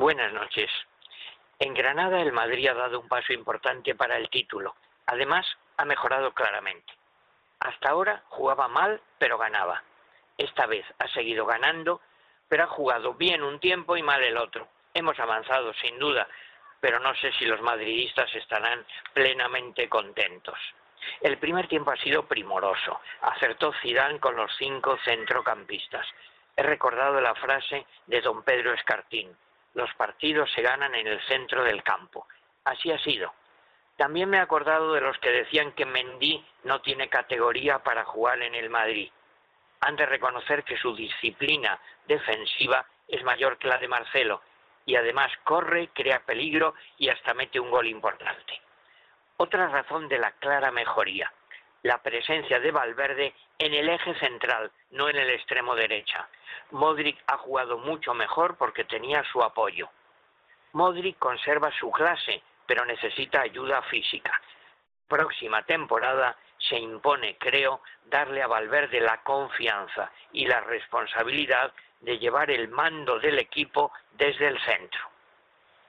Buenas noches. En Granada el Madrid ha dado un paso importante para el título. Además, ha mejorado claramente. Hasta ahora jugaba mal, pero ganaba. Esta vez ha seguido ganando, pero ha jugado bien un tiempo y mal el otro. Hemos avanzado, sin duda, pero no sé si los madridistas estarán plenamente contentos. El primer tiempo ha sido primoroso. Acertó Zidane con los cinco centrocampistas. He recordado la frase de don Pedro Escartín. Los partidos se ganan en el centro del campo. Así ha sido. También me he acordado de los que decían que Mendy no tiene categoría para jugar en el Madrid. Han de reconocer que su disciplina defensiva es mayor que la de Marcelo y además corre, crea peligro y hasta mete un gol importante. Otra razón de la clara mejoría, la presencia de Valverde en el eje central, no en el extremo derecha. Modric ha jugado mucho mejor porque tenía su apoyo. Modric conserva su clase, pero necesita ayuda física. Próxima temporada se impone, creo, darle a Valverde la confianza y la responsabilidad de llevar el mando del equipo desde el centro.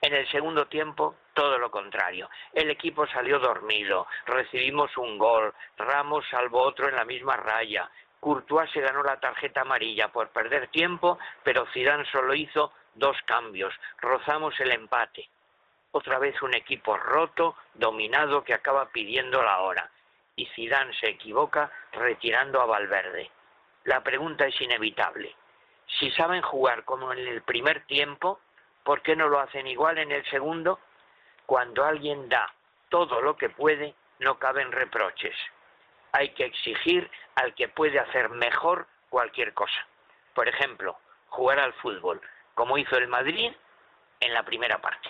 En el segundo tiempo, todo lo contrario. El equipo salió dormido, recibimos un gol, Ramos salvó otro en la misma raya, Courtois se ganó la tarjeta amarilla por perder tiempo, pero Zidane solo hizo dos cambios, rozamos el empate. Otra vez un equipo roto, dominado, que acaba pidiendo la hora. Y Zidane se equivoca retirando a Valverde. La pregunta es inevitable. Si saben jugar como en el primer tiempo, ¿por qué no lo hacen igual en el segundo? Cuando alguien da todo lo que puede, no caben reproches. Hay que exigir al que puede hacer mejor cualquier cosa. Por ejemplo, jugar al fútbol, como hizo el Madrid en la primera parte.